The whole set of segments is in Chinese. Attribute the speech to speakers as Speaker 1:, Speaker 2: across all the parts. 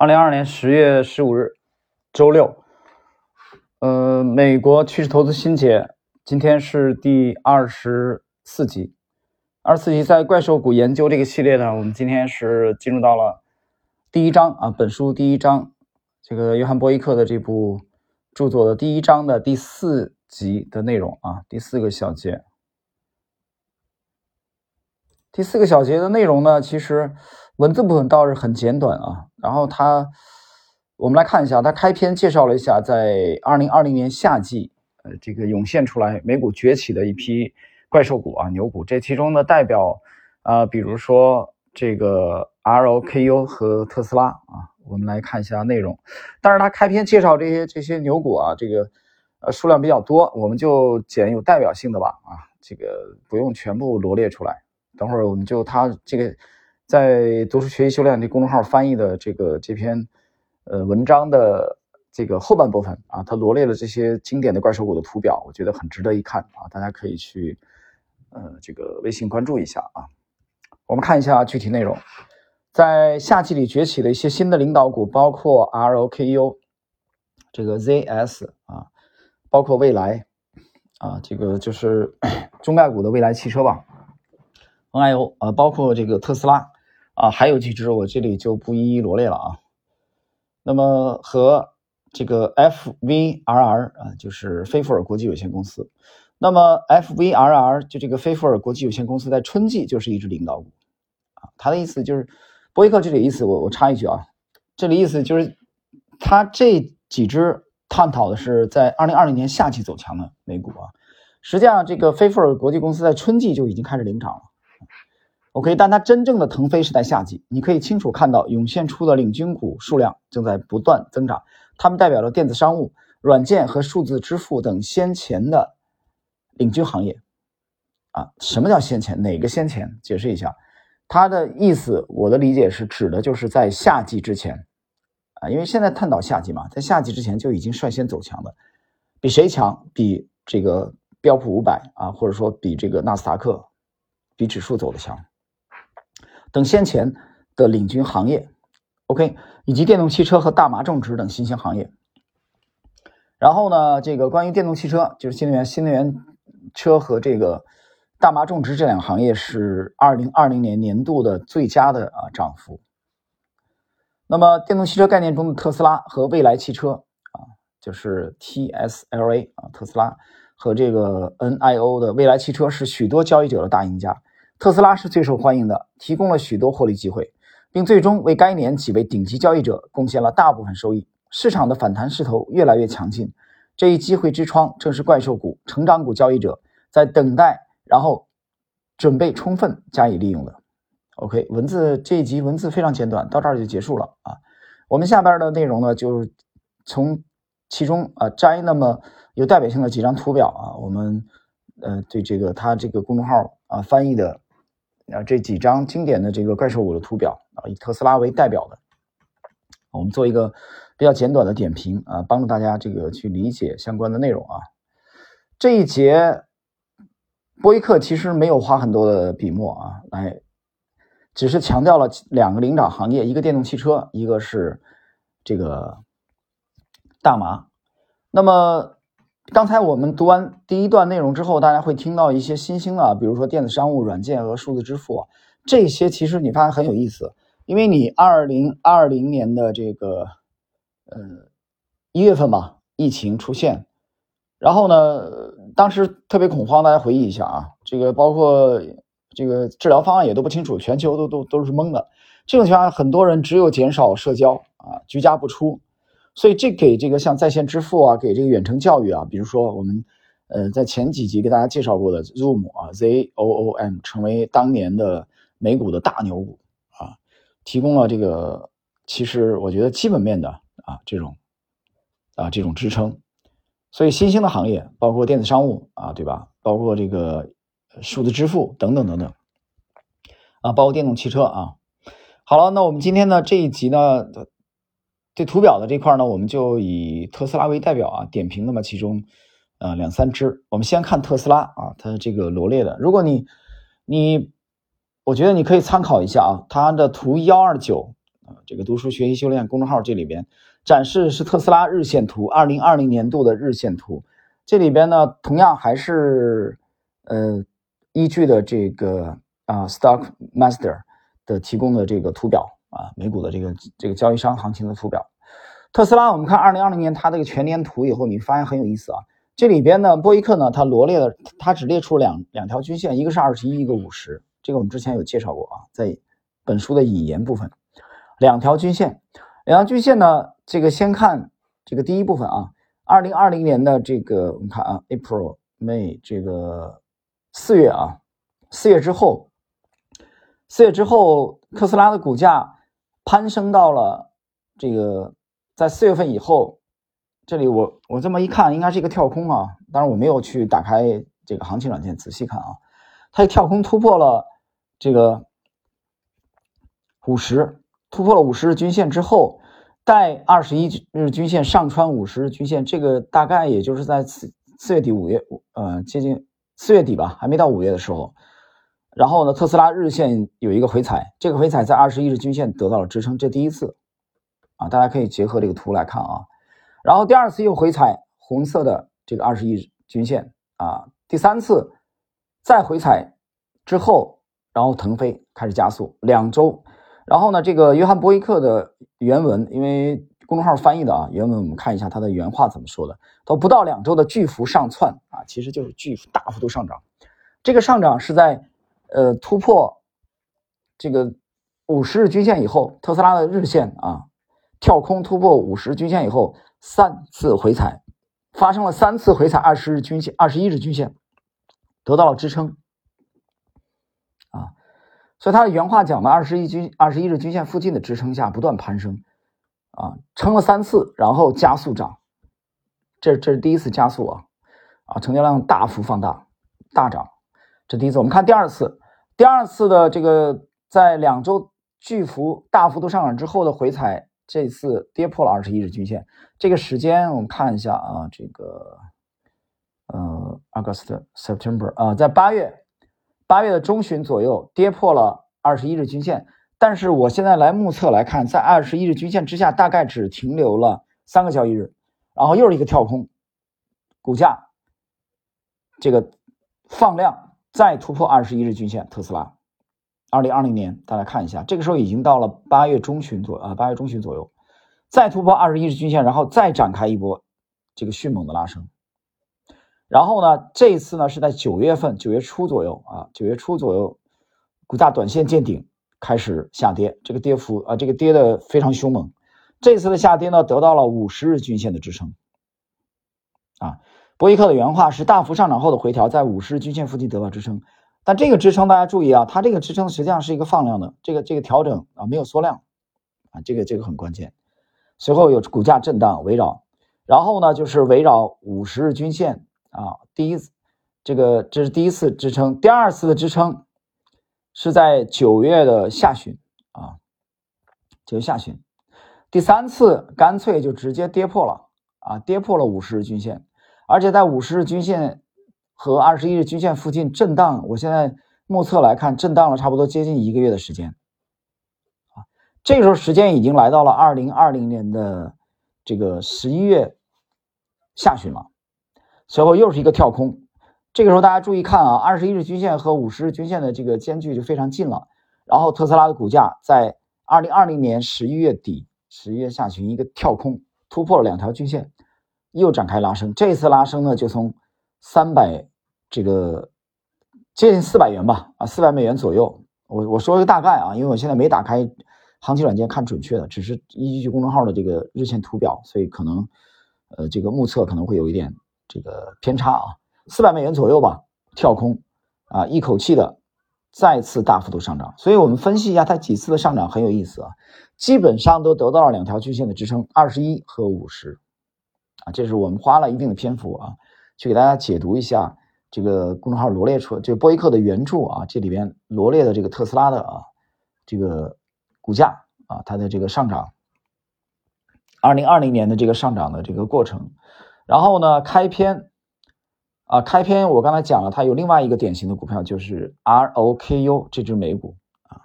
Speaker 1: 二零二二年十月十五日，周六。呃，美国趋势投资新解，今天是第二十四集。二十四集在怪兽股研究这个系列呢，我们今天是进入到了第一章啊，本书第一章，这个约翰波伊克的这部著作的第一章的第四集的内容啊，第四个小节。第四个小节的内容呢，其实文字部分倒是很简短啊。然后它，我们来看一下，它开篇介绍了一下，在二零二零年夏季，呃，这个涌现出来美股崛起的一批怪兽股啊，牛股。这其中的代表啊，比如说这个 ROKU 和特斯拉啊，我们来看一下内容。但是它开篇介绍这些这些牛股啊，这个呃数量比较多，我们就捡有代表性的吧啊，这个不用全部罗列出来。等会儿我们就他这个在读书学习修炼这公众号翻译的这个这篇呃文章的这个后半部分啊，他罗列了这些经典的怪兽股的图表，我觉得很值得一看啊，大家可以去呃这个微信关注一下啊。我们看一下具体内容，在夏季里崛起的一些新的领导股，包括 ROKU 这个 ZS 啊，包括未来啊，这个就是 中概股的未来汽车吧。NIO 啊，包括这个特斯拉啊，还有几只我这里就不一一罗列了啊。那么和这个 FVRR 啊，就是菲弗尔国际有限公司。那么 FVRR 就这个菲弗尔国际有限公司在春季就是一只领导股啊。他的意思就是，博伊克这里意思我我插一句啊，这里意思就是他这几只探讨的是在2020年夏季走强的美股啊。实际上，这个菲弗尔国际公司在春季就已经开始领涨了。OK，但它真正的腾飞是在夏季，你可以清楚看到涌现出的领军股数量正在不断增长，它们代表了电子商务、软件和数字支付等先前的领军行业。啊，什么叫先前？哪个先前？解释一下，它的意思，我的理解是指的就是在夏季之前，啊，因为现在探讨夏季嘛，在夏季之前就已经率先走强的，比谁强？比这个标普五百啊，或者说比这个纳斯达克，比指数走的强。等先前的领军行业，OK，以及电动汽车和大麻种植等新兴行业。然后呢，这个关于电动汽车，就是新能源、新能源车和这个大麻种植这两个行业是二零二零年年度的最佳的啊涨幅。那么电动汽车概念中的特斯拉和蔚来汽车啊，就是 TSLA 啊，特斯拉和这个 NIO 的蔚来汽车是许多交易者的大赢家。特斯拉是最受欢迎的，提供了许多获利机会，并最终为该年几位顶级交易者贡献了大部分收益。市场的反弹势头越来越强劲，这一机会之窗正是怪兽股、成长股交易者在等待，然后准备充分加以利用的。OK，文字这一集文字非常简短，到这儿就结束了啊。我们下边的内容呢，就从其中啊摘那么有代表性的几张图表啊，我们呃对这个他这个公众号啊翻译的。啊，这几张经典的这个怪兽股的图表啊，以特斯拉为代表的，我们做一个比较简短的点评啊，帮助大家这个去理解相关的内容啊。这一节，波伊克其实没有花很多的笔墨啊，来，只是强调了两个领涨行业，一个电动汽车，一个是这个大麻。那么。刚才我们读完第一段内容之后，大家会听到一些新兴的，比如说电子商务、软件和数字支付，这些其实你发现很有意思，因为你二零二零年的这个呃一月份吧，疫情出现，然后呢，当时特别恐慌，大家回忆一下啊，这个包括这个治疗方案也都不清楚，全球都都都是懵的，这种情况下，很多人只有减少社交啊，居家不出。所以这给这个像在线支付啊，给这个远程教育啊，比如说我们，呃，在前几集给大家介绍过的 Zoom 啊，Z O O M 成为当年的美股的大牛股啊，提供了这个其实我觉得基本面的啊这种啊这种支撑。所以新兴的行业包括电子商务啊，对吧？包括这个数字支付等等等等啊，包括电动汽车啊。好了，那我们今天呢这一集呢。这图表的这块呢，我们就以特斯拉为代表啊，点评那么其中，呃两三只。我们先看特斯拉啊，它这个罗列的。如果你你，我觉得你可以参考一下啊，它的图幺二九这个读书学习修炼公众号这里边展示是特斯拉日线图，二零二零年度的日线图。这里边呢，同样还是呃依据的这个啊 Stock Master 的提供的这个图表啊，美股的这个这个交易商行情的图表。特斯拉，我们看二零二零年它这个全年图以后，你发现很有意思啊。这里边呢，波伊克呢，他罗列了，他只列出两两条均线，一个是二十一，一个五十。这个我们之前有介绍过啊，在本书的引言部分，两条均线，两条均线呢，这个先看这个第一部分啊。二零二零年的这个，我们看啊，April、May 这个四月啊，四月之后，四月之后，特斯拉的股价攀升到了这个，在四月份以后，这里我我这么一看，应该是一个跳空啊，当然我没有去打开这个行情软件仔细看啊，它跳空突破了这个五十，突破了五十日均线之后。带二十一日均线上穿五十日均线，这个大概也就是在四四月底五月，呃，接近四月底吧，还没到五月的时候。然后呢，特斯拉日线有一个回踩，这个回踩在二十一日均线得到了支撑，这第一次啊，大家可以结合这个图来看啊。然后第二次又回踩红色的这个二十一日均线啊，第三次再回踩之后，然后腾飞开始加速，两周。然后呢，这个约翰波伊克的原文，因为公众号翻译的啊，原文我们看一下他的原话怎么说的。他说不到两周的巨幅上窜啊，其实就是巨幅大幅度上涨。这个上涨是在呃突破这个五十日均线以后，特斯拉的日线啊跳空突破五十均线以后，三次回踩，发生了三次回踩二十日均线、二十一日均线，得到了支撑啊。所以他的原话讲的，二十一均二十一日均线附近的支撑下不断攀升，啊，撑了三次，然后加速涨，这这是第一次加速啊，啊，成交量大幅放大，大涨，这第一次。我们看第二次，第二次的这个在两周巨幅大幅度上涨之后的回踩，这次跌破了二十一日均线。这个时间我们看一下啊，这个呃，August September 啊，在八月。八月的中旬左右跌破了二十一日均线，但是我现在来目测来看，在二十一日均线之下大概只停留了三个交易日，然后又是一个跳空，股价这个放量再突破二十一日均线，特斯拉，二零二零年大家看一下，这个时候已经到了八月中旬左啊，八月中旬左右，再突破二十一日均线，然后再展开一波这个迅猛的拉升。然后呢，这一次呢是在九月份，九月初左右啊，九月初左右，股价短线见顶，开始下跌，这个跌幅啊，这个跌的非常凶猛。这次的下跌呢，得到了五十日均线的支撑。啊，博伊克的原话是：大幅上涨后的回调，在五十日均线附近得到支撑。但这个支撑大家注意啊，它这个支撑实际上是一个放量的，这个这个调整啊没有缩量，啊，这个这个很关键。随后有股价震荡围绕，然后呢就是围绕五十日均线。啊，第一次，这个这是第一次支撑，第二次的支撑是在九月的下旬啊，九月下旬，第三次干脆就直接跌破了啊，跌破了五十日均线，而且在五十日均线和二十一日均线附近震荡，我现在目测来看，震荡了差不多接近一个月的时间啊，这个时候时间已经来到了二零二零年的这个十一月下旬了。随后又是一个跳空，这个时候大家注意看啊，二十一日均线和五十日均线的这个间距就非常近了。然后特斯拉的股价在二零二零年十一月底、十一月下旬一个跳空突破了两条均线，又展开拉升。这次拉升呢，就从三百这个接近四百元吧，啊，四百美元左右。我我说一个大概啊，因为我现在没打开行情软件看准确的，只是依据公众号的这个日线图表，所以可能呃这个目测可能会有一点。这个偏差啊，四百美元左右吧，跳空啊，一口气的再次大幅度上涨。所以我们分析一下它几次的上涨很有意思啊，基本上都得到了两条均线的支撑，二十一和五十啊，这是我们花了一定的篇幅啊，去给大家解读一下这个公众号罗列出这个波伊克的原著啊，这里边罗列的这个特斯拉的啊这个股价啊它的这个上涨，二零二零年的这个上涨的这个过程。然后呢，开篇啊，开篇我刚才讲了，它有另外一个典型的股票，就是 ROKU 这只美股啊，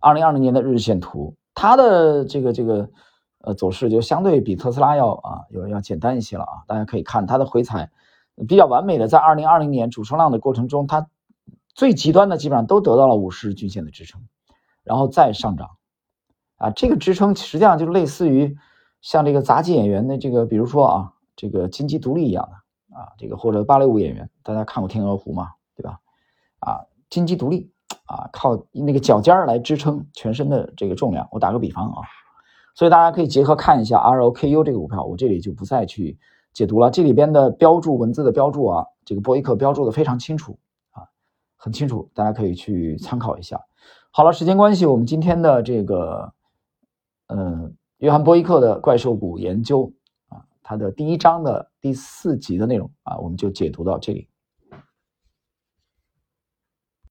Speaker 1: 二零二零年的日线图它的这个这个呃走势就相对比特斯拉要啊要要简单一些了啊。大家可以看它的回踩比较完美的，在二零二零年主升浪的过程中，它最极端的基本上都得到了五十日均线的支撑，然后再上涨啊。这个支撑实际上就类似于像这个杂技演员的这个，比如说啊这个金鸡独立一样的啊，这个或者芭蕾舞演员，大家看过《天鹅湖》吗？对吧？啊，金鸡独立。啊，靠那个脚尖儿来支撑全身的这个重量。我打个比方啊，所以大家可以结合看一下 ROKU 这个股票，我这里就不再去解读了。这里边的标注文字的标注啊，这个波伊克标注的非常清楚啊，很清楚，大家可以去参考一下。好了，时间关系，我们今天的这个嗯，约翰波伊克的怪兽股研究啊，它的第一章的第四集的内容啊，我们就解读到这里。